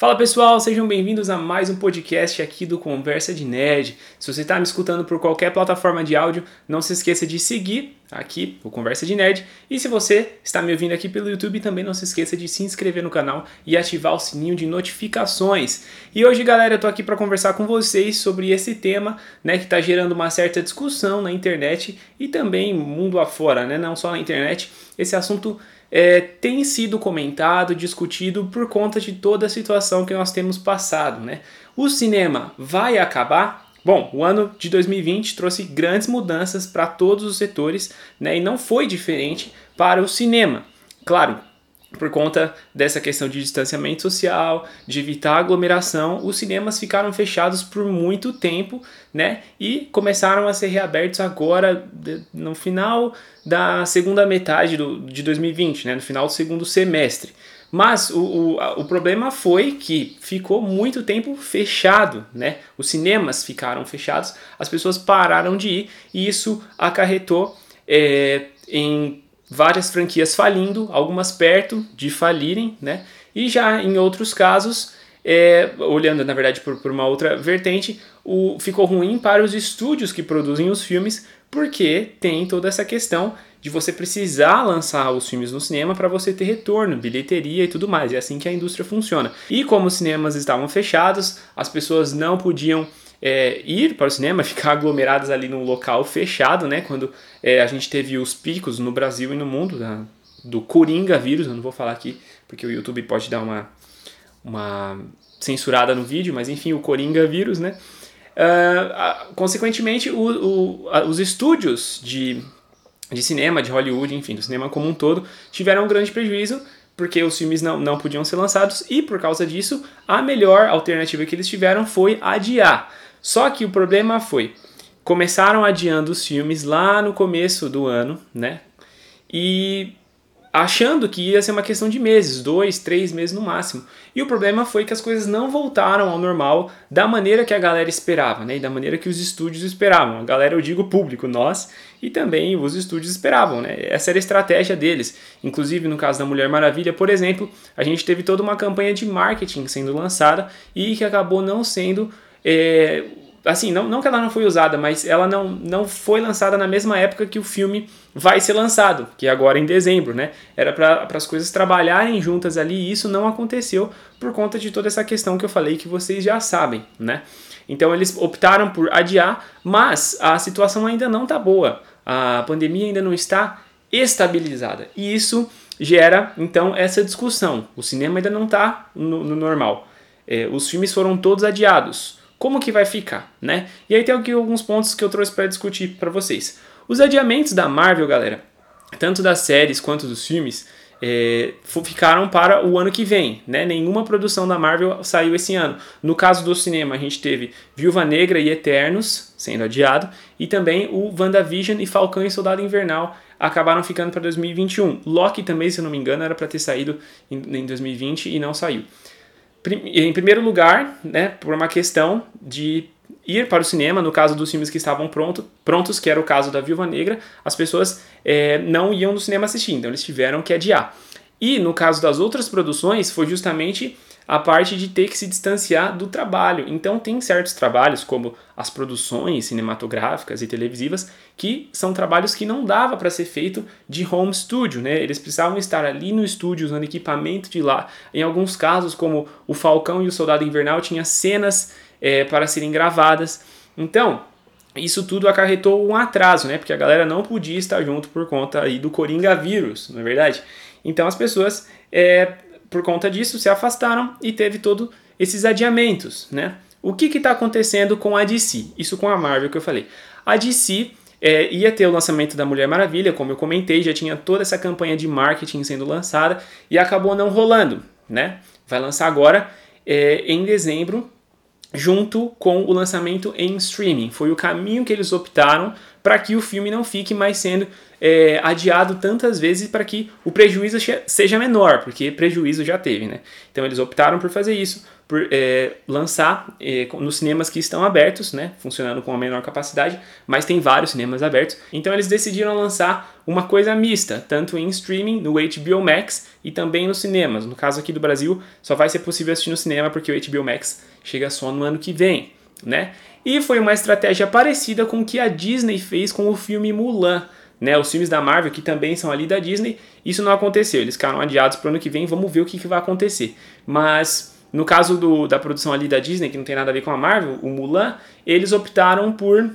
Fala pessoal, sejam bem-vindos a mais um podcast aqui do Conversa de Nerd. Se você está me escutando por qualquer plataforma de áudio, não se esqueça de seguir aqui o Conversa de Nerd. E se você está me ouvindo aqui pelo YouTube, também não se esqueça de se inscrever no canal e ativar o sininho de notificações. E hoje, galera, eu tô aqui para conversar com vocês sobre esse tema, né, que está gerando uma certa discussão na internet e também mundo afora, né, não só na internet. Esse assunto é, tem sido comentado, discutido por conta de toda a situação que nós temos passado. Né? O cinema vai acabar? Bom, o ano de 2020 trouxe grandes mudanças para todos os setores né, e não foi diferente para o cinema. Claro, por conta dessa questão de distanciamento social, de evitar aglomeração, os cinemas ficaram fechados por muito tempo, né? E começaram a ser reabertos agora no final da segunda metade do, de 2020, né? No final do segundo semestre. Mas o, o, o problema foi que ficou muito tempo fechado, né? Os cinemas ficaram fechados, as pessoas pararam de ir e isso acarretou é, em várias franquias falindo, algumas perto de falirem, né? E já em outros casos, é, olhando na verdade por, por uma outra vertente, o, ficou ruim para os estúdios que produzem os filmes, porque tem toda essa questão de você precisar lançar os filmes no cinema para você ter retorno, bilheteria e tudo mais. É assim que a indústria funciona. E como os cinemas estavam fechados, as pessoas não podiam é, ir para o cinema, ficar aglomeradas ali num local fechado, né? Quando é, a gente teve os picos no Brasil e no mundo da, do Coringa vírus, eu não vou falar aqui porque o YouTube pode dar uma, uma censurada no vídeo, mas enfim, o Coringa vírus, né? Uh, consequentemente, o, o, os estúdios de, de cinema, de Hollywood, enfim, do cinema como um todo, tiveram um grande prejuízo porque os filmes não, não podiam ser lançados e por causa disso a melhor alternativa que eles tiveram foi adiar. Só que o problema foi, começaram adiando os filmes lá no começo do ano, né? E achando que ia ser uma questão de meses, dois, três meses no máximo. E o problema foi que as coisas não voltaram ao normal da maneira que a galera esperava, né? E da maneira que os estúdios esperavam. A galera, eu digo público, nós e também os estúdios esperavam, né? Essa era a estratégia deles. Inclusive, no caso da Mulher Maravilha, por exemplo, a gente teve toda uma campanha de marketing sendo lançada e que acabou não sendo é, assim, não, não que ela não foi usada, mas ela não, não foi lançada na mesma época que o filme vai ser lançado, que é agora em dezembro, né? Era para as coisas trabalharem juntas ali e isso não aconteceu por conta de toda essa questão que eu falei que vocês já sabem, né? Então eles optaram por adiar, mas a situação ainda não está boa. A pandemia ainda não está estabilizada. E isso gera então essa discussão. O cinema ainda não está no, no normal. É, os filmes foram todos adiados como que vai ficar, né? E aí tem aqui alguns pontos que eu trouxe para discutir para vocês. Os adiamentos da Marvel, galera, tanto das séries quanto dos filmes, é, ficaram para o ano que vem, né? Nenhuma produção da Marvel saiu esse ano. No caso do cinema, a gente teve Viúva Negra e Eternos sendo adiado, e também o WandaVision e Falcão e Soldado Invernal acabaram ficando para 2021. Loki também, se eu não me engano, era para ter saído em 2020 e não saiu. Em primeiro lugar, né, por uma questão de ir para o cinema, no caso dos filmes que estavam pronto, prontos, que era o caso da Viúva Negra, as pessoas é, não iam no cinema assistir, então eles tiveram que adiar. E no caso das outras produções, foi justamente a parte de ter que se distanciar do trabalho. Então, tem certos trabalhos, como as produções cinematográficas e televisivas, que são trabalhos que não dava para ser feito de home studio, né? Eles precisavam estar ali no estúdio usando equipamento de lá. Em alguns casos, como o Falcão e o Soldado Invernal, tinha cenas é, para serem gravadas. Então, isso tudo acarretou um atraso, né? Porque a galera não podia estar junto por conta aí do Coringa vírus, não é verdade? Então as pessoas é, por conta disso, se afastaram e teve todos esses adiamentos, né? O que está acontecendo com a DC? Isso com a Marvel que eu falei. A DC é, ia ter o lançamento da Mulher Maravilha, como eu comentei, já tinha toda essa campanha de marketing sendo lançada e acabou não rolando, né? Vai lançar agora é, em dezembro, junto com o lançamento em streaming. Foi o caminho que eles optaram para que o filme não fique mais sendo é, adiado tantas vezes para que o prejuízo seja menor, porque prejuízo já teve, né? Então eles optaram por fazer isso, por é, lançar é, nos cinemas que estão abertos, né? Funcionando com a menor capacidade, mas tem vários cinemas abertos. Então eles decidiram lançar uma coisa mista, tanto em streaming, no HBO Max e também nos cinemas. No caso aqui do Brasil, só vai ser possível assistir no cinema porque o HBO Max chega só no ano que vem, né? E foi uma estratégia parecida com o que a Disney fez com o filme Mulan né, os filmes da Marvel, que também são ali da Disney, isso não aconteceu. Eles ficaram adiados para o ano que vem, vamos ver o que, que vai acontecer. Mas no caso do, da produção ali da Disney, que não tem nada a ver com a Marvel, o Mulan, eles optaram por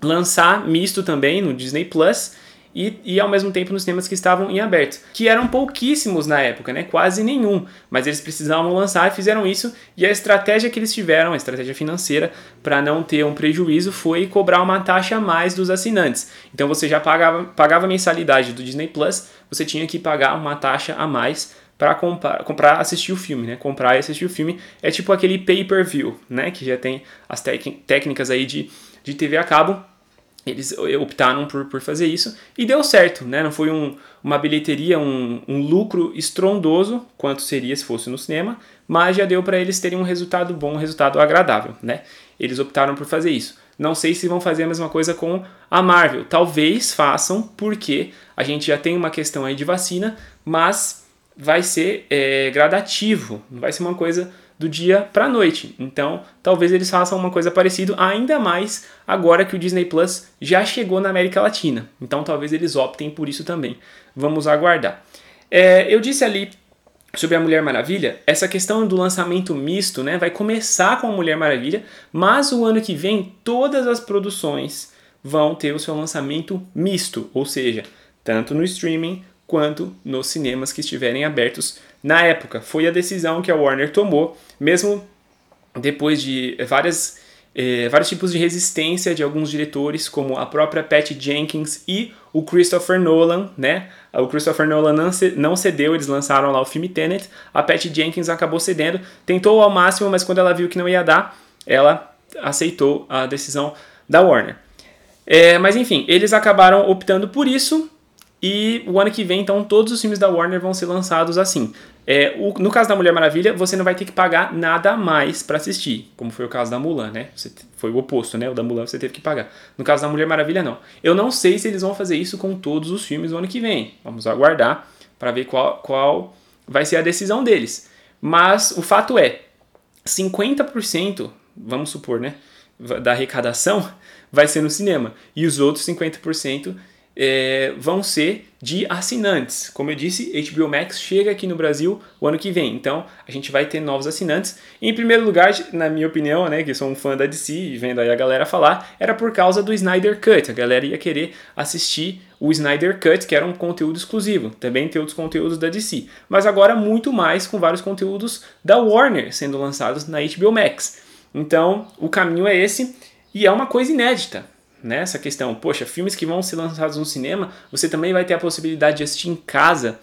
lançar misto também no Disney Plus e, e ao mesmo tempo nos cinemas que estavam em aberto, que eram pouquíssimos na época, né? quase nenhum, mas eles precisavam lançar e fizeram isso, e a estratégia que eles tiveram, a estratégia financeira, para não ter um prejuízo, foi cobrar uma taxa a mais dos assinantes. Então você já pagava, pagava a mensalidade do Disney Plus, você tinha que pagar uma taxa a mais para comprar, comprar, assistir o filme, né? Comprar e assistir o filme é tipo aquele pay-per-view, né? Que já tem as técnicas aí de, de TV a cabo eles optaram por, por fazer isso e deu certo, né? Não foi um, uma bilheteria, um, um lucro estrondoso, quanto seria se fosse no cinema, mas já deu para eles terem um resultado bom, um resultado agradável, né? Eles optaram por fazer isso. Não sei se vão fazer a mesma coisa com a Marvel. Talvez façam, porque a gente já tem uma questão aí de vacina, mas vai ser é, gradativo, não vai ser uma coisa do dia para a noite. Então, talvez eles façam uma coisa parecida, ainda mais agora que o Disney Plus já chegou na América Latina. Então, talvez eles optem por isso também. Vamos aguardar. É, eu disse ali sobre a Mulher Maravilha, essa questão do lançamento misto, né, vai começar com a Mulher Maravilha, mas o ano que vem todas as produções vão ter o seu lançamento misto, ou seja, tanto no streaming quanto nos cinemas que estiverem abertos na época. Foi a decisão que a Warner tomou, mesmo depois de várias, eh, vários tipos de resistência de alguns diretores, como a própria Patty Jenkins e o Christopher Nolan, né? O Christopher Nolan não cedeu, eles lançaram lá o filme Tenet, a Patty Jenkins acabou cedendo, tentou ao máximo, mas quando ela viu que não ia dar, ela aceitou a decisão da Warner. É, mas enfim, eles acabaram optando por isso, e o ano que vem, então, todos os filmes da Warner vão ser lançados assim. É, o, no caso da Mulher Maravilha, você não vai ter que pagar nada a mais para assistir, como foi o caso da Mulan, né? Você, foi o oposto, né? O da Mulan você teve que pagar. No caso da Mulher Maravilha, não. Eu não sei se eles vão fazer isso com todos os filmes no ano que vem. Vamos aguardar para ver qual, qual vai ser a decisão deles. Mas o fato é, 50%, vamos supor, né? Da arrecadação vai ser no cinema. E os outros 50% é, vão ser de assinantes. Como eu disse, HBO Max chega aqui no Brasil o ano que vem, então a gente vai ter novos assinantes. Em primeiro lugar, na minha opinião, né, que sou um fã da DC e vendo aí a galera falar, era por causa do Snyder Cut. A galera ia querer assistir o Snyder Cut, que era um conteúdo exclusivo. Também tem outros conteúdos da DC, mas agora muito mais com vários conteúdos da Warner sendo lançados na HBO Max. Então, o caminho é esse e é uma coisa inédita nessa questão, poxa, filmes que vão ser lançados no cinema, você também vai ter a possibilidade de assistir em casa.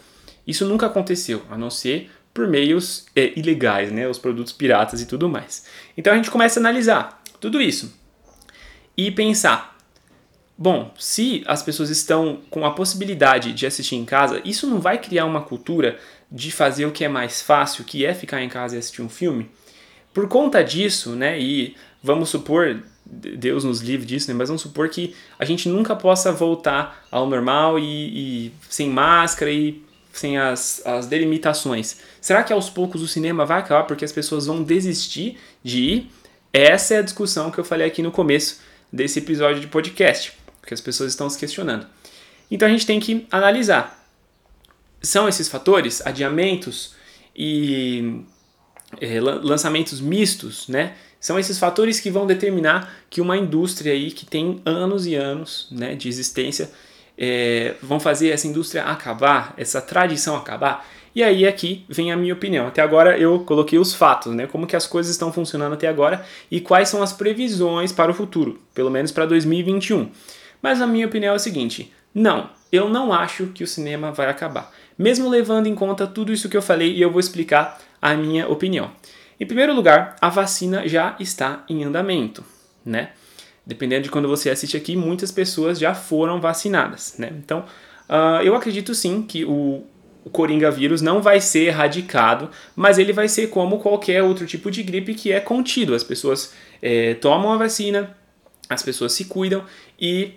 Isso nunca aconteceu, a não ser por meios é, ilegais, né, os produtos piratas e tudo mais. Então a gente começa a analisar tudo isso e pensar, bom, se as pessoas estão com a possibilidade de assistir em casa, isso não vai criar uma cultura de fazer o que é mais fácil, que é ficar em casa e assistir um filme? Por conta disso, né, e vamos supor Deus nos livre disso, né? Mas vamos supor que a gente nunca possa voltar ao normal e, e sem máscara e sem as, as delimitações. Será que aos poucos o cinema vai acabar porque as pessoas vão desistir de ir? Essa é a discussão que eu falei aqui no começo desse episódio de podcast, porque as pessoas estão se questionando. Então a gente tem que analisar. São esses fatores, adiamentos e é, lançamentos mistos, né? São esses fatores que vão determinar que uma indústria aí que tem anos e anos né, de existência é, vão fazer essa indústria acabar, essa tradição acabar. E aí aqui vem a minha opinião. Até agora eu coloquei os fatos, né? Como que as coisas estão funcionando até agora e quais são as previsões para o futuro, pelo menos para 2021. Mas a minha opinião é a seguinte: não, eu não acho que o cinema vai acabar. Mesmo levando em conta tudo isso que eu falei e eu vou explicar a minha opinião. Em primeiro lugar, a vacina já está em andamento, né? dependendo de quando você assiste aqui, muitas pessoas já foram vacinadas, né? Então, uh, eu acredito sim que o, o Coringa vírus não vai ser erradicado, mas ele vai ser como qualquer outro tipo de gripe que é contido. As pessoas é, tomam a vacina, as pessoas se cuidam e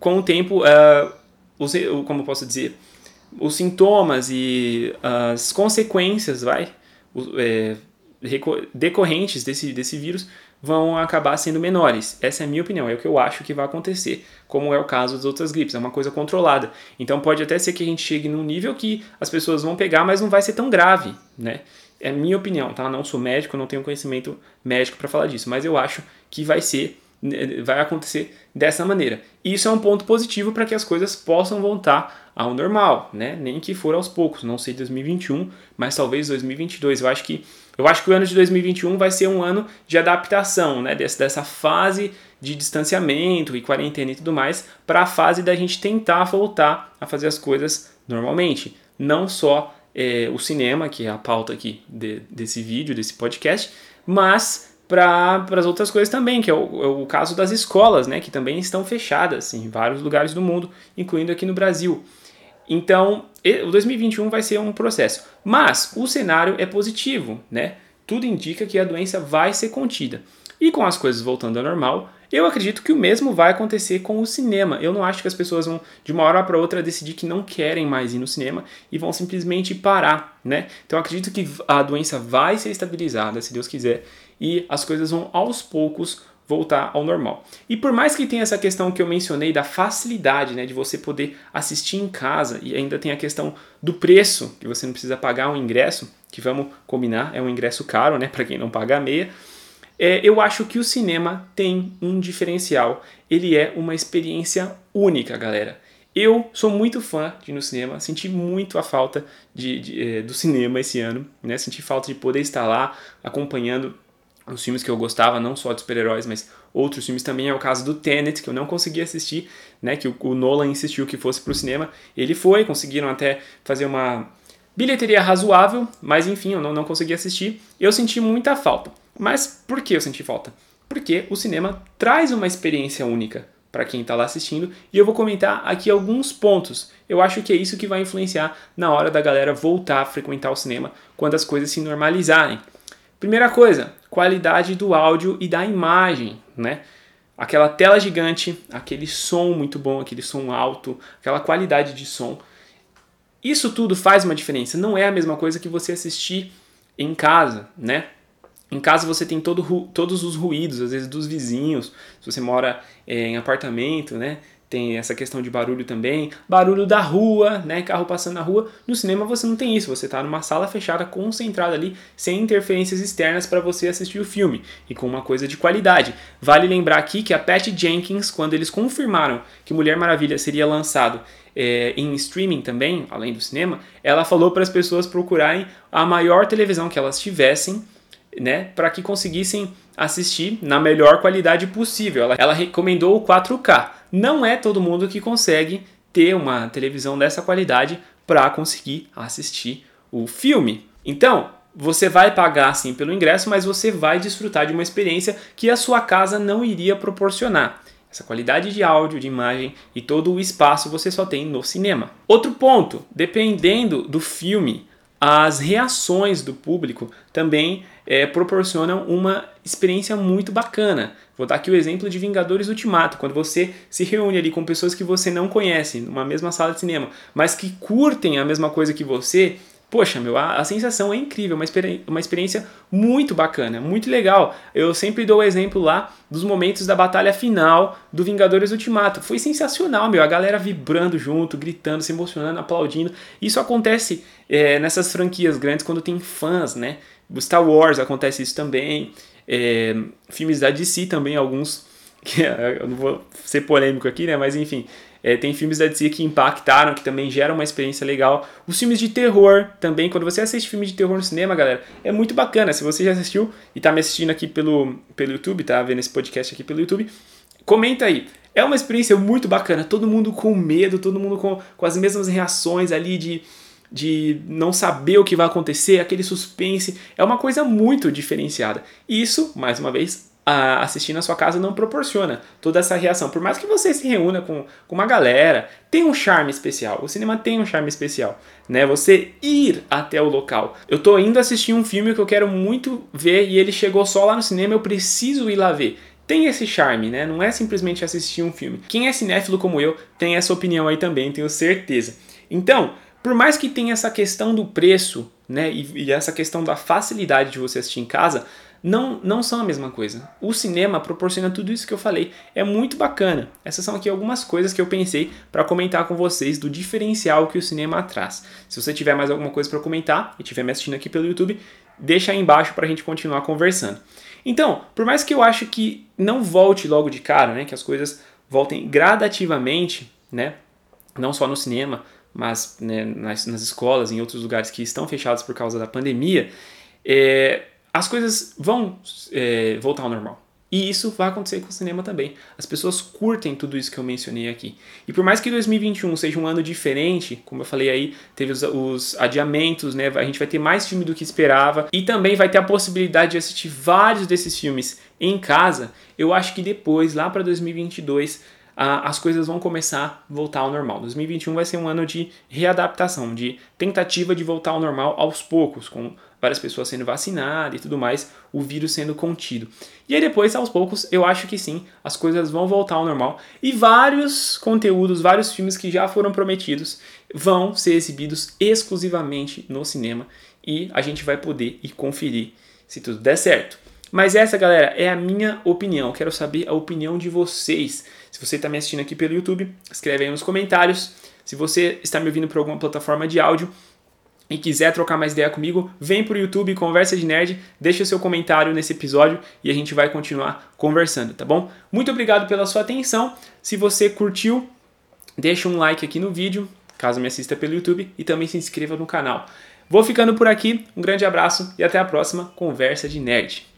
com o tempo, uh, os, como posso dizer, os sintomas e as consequências, vai, é, decorrentes desse, desse vírus vão acabar sendo menores. Essa é a minha opinião, é o que eu acho que vai acontecer, como é o caso das outras gripes, é uma coisa controlada. Então pode até ser que a gente chegue num nível que as pessoas vão pegar, mas não vai ser tão grave, né? É minha opinião, tá? Não sou médico, não tenho conhecimento médico para falar disso, mas eu acho que vai ser vai acontecer dessa maneira. Isso é um ponto positivo para que as coisas possam voltar ao normal, né? Nem que for aos poucos, não sei 2021, mas talvez 2022. Eu acho que eu acho que o ano de 2021 vai ser um ano de adaptação, né? dessa fase de distanciamento e quarentena e tudo mais, para a fase da gente tentar voltar a fazer as coisas normalmente. Não só é, o cinema, que é a pauta aqui de, desse vídeo, desse podcast, mas para as outras coisas também, que é o, é o, caso das escolas, né, que também estão fechadas em vários lugares do mundo, incluindo aqui no Brasil. Então, o 2021 vai ser um processo, mas o cenário é positivo, né? Tudo indica que a doença vai ser contida. E com as coisas voltando ao normal, eu acredito que o mesmo vai acontecer com o cinema. Eu não acho que as pessoas vão de uma hora para outra decidir que não querem mais ir no cinema e vão simplesmente parar, né? Então acredito que a doença vai ser estabilizada, se Deus quiser, e as coisas vão aos poucos voltar ao normal. E por mais que tenha essa questão que eu mencionei da facilidade, né, de você poder assistir em casa e ainda tem a questão do preço, que você não precisa pagar um ingresso, que vamos combinar, é um ingresso caro, né, para quem não paga a meia. É, eu acho que o cinema tem um diferencial. Ele é uma experiência única, galera. Eu sou muito fã de ir no cinema, senti muito a falta de, de, eh, do cinema esse ano, né? Senti falta de poder estar lá acompanhando os filmes que eu gostava, não só de super-heróis, mas outros filmes também. É o caso do Tenet, que eu não consegui assistir, né? Que o, o Nolan insistiu que fosse para o cinema. Ele foi, conseguiram até fazer uma bilheteria razoável, mas enfim, eu não, não consegui assistir. Eu senti muita falta. Mas por que eu senti falta? Porque o cinema traz uma experiência única para quem está lá assistindo e eu vou comentar aqui alguns pontos. Eu acho que é isso que vai influenciar na hora da galera voltar a frequentar o cinema quando as coisas se normalizarem. Primeira coisa, qualidade do áudio e da imagem, né? Aquela tela gigante, aquele som muito bom, aquele som alto, aquela qualidade de som. Isso tudo faz uma diferença. Não é a mesma coisa que você assistir em casa, né? Em casa você tem todo, todos os ruídos, às vezes dos vizinhos, se você mora é, em apartamento, né? tem essa questão de barulho também, barulho da rua, né, carro passando na rua. No cinema você não tem isso, você está numa sala fechada, concentrada ali, sem interferências externas para você assistir o filme e com uma coisa de qualidade. Vale lembrar aqui que a Patty Jenkins, quando eles confirmaram que Mulher Maravilha seria lançado é, em streaming também, além do cinema, ela falou para as pessoas procurarem a maior televisão que elas tivessem, né, para que conseguissem assistir na melhor qualidade possível. Ela, ela recomendou o 4K. Não é todo mundo que consegue ter uma televisão dessa qualidade para conseguir assistir o filme. Então, você vai pagar sim pelo ingresso, mas você vai desfrutar de uma experiência que a sua casa não iria proporcionar. Essa qualidade de áudio, de imagem e todo o espaço você só tem no cinema. Outro ponto, dependendo do filme, as reações do público também é, proporcionam uma experiência muito bacana. Vou dar aqui o exemplo de Vingadores Ultimato, quando você se reúne ali com pessoas que você não conhece, numa mesma sala de cinema, mas que curtem a mesma coisa que você, poxa, meu, a, a sensação é incrível, uma, uma experiência muito bacana, muito legal. Eu sempre dou o exemplo lá dos momentos da batalha final do Vingadores Ultimato. Foi sensacional, meu, a galera vibrando junto, gritando, se emocionando, aplaudindo. Isso acontece é, nessas franquias grandes quando tem fãs, né? Star Wars acontece isso também. É, filmes da DC também, alguns. Que, eu não vou ser polêmico aqui, né? Mas enfim, é, tem filmes da DC que impactaram, que também geram uma experiência legal. Os filmes de terror também, quando você assiste filme de terror no cinema, galera, é muito bacana. Se você já assistiu e tá me assistindo aqui pelo, pelo YouTube, tá vendo esse podcast aqui pelo YouTube, comenta aí. É uma experiência muito bacana, todo mundo com medo, todo mundo com, com as mesmas reações ali de de não saber o que vai acontecer, aquele suspense, é uma coisa muito diferenciada. Isso, mais uma vez, a assistir na sua casa não proporciona toda essa reação. Por mais que você se reúna com, com uma galera, tem um charme especial. O cinema tem um charme especial, né? Você ir até o local. Eu tô indo assistir um filme que eu quero muito ver e ele chegou só lá no cinema, eu preciso ir lá ver tem esse charme, né? Não é simplesmente assistir um filme. Quem é cinéfilo como eu tem essa opinião aí também, tenho certeza. Então, por mais que tenha essa questão do preço, né, e, e, essa questão da facilidade de você assistir em casa, não, não são a mesma coisa. O cinema proporciona tudo isso que eu falei. É muito bacana. Essas são aqui algumas coisas que eu pensei para comentar com vocês do diferencial que o cinema traz. Se você tiver mais alguma coisa para comentar e estiver me assistindo aqui pelo YouTube, deixa aí embaixo para a gente continuar conversando. Então, por mais que eu acho que não volte logo de cara, né, que as coisas voltem gradativamente, né, não só no cinema, mas né, nas, nas escolas, em outros lugares que estão fechados por causa da pandemia, é, as coisas vão é, voltar ao normal. E isso vai acontecer com o cinema também. As pessoas curtem tudo isso que eu mencionei aqui. E por mais que 2021 seja um ano diferente, como eu falei aí, teve os, os, adiamentos, né? A gente vai ter mais filme do que esperava e também vai ter a possibilidade de assistir vários desses filmes em casa. Eu acho que depois, lá para 2022, as coisas vão começar a voltar ao normal. 2021 vai ser um ano de readaptação, de tentativa de voltar ao normal aos poucos, com várias pessoas sendo vacinadas e tudo mais, o vírus sendo contido. E aí depois, aos poucos, eu acho que sim, as coisas vão voltar ao normal e vários conteúdos, vários filmes que já foram prometidos vão ser exibidos exclusivamente no cinema e a gente vai poder ir conferir se tudo der certo. Mas essa, galera, é a minha opinião. Quero saber a opinião de vocês. Se você está me assistindo aqui pelo YouTube, escreve aí nos comentários. Se você está me ouvindo por alguma plataforma de áudio, e quiser trocar mais ideia comigo, vem para o YouTube Conversa de Nerd, deixa o seu comentário nesse episódio e a gente vai continuar conversando, tá bom? Muito obrigado pela sua atenção. Se você curtiu, deixa um like aqui no vídeo, caso me assista pelo YouTube, e também se inscreva no canal. Vou ficando por aqui, um grande abraço e até a próxima Conversa de Nerd.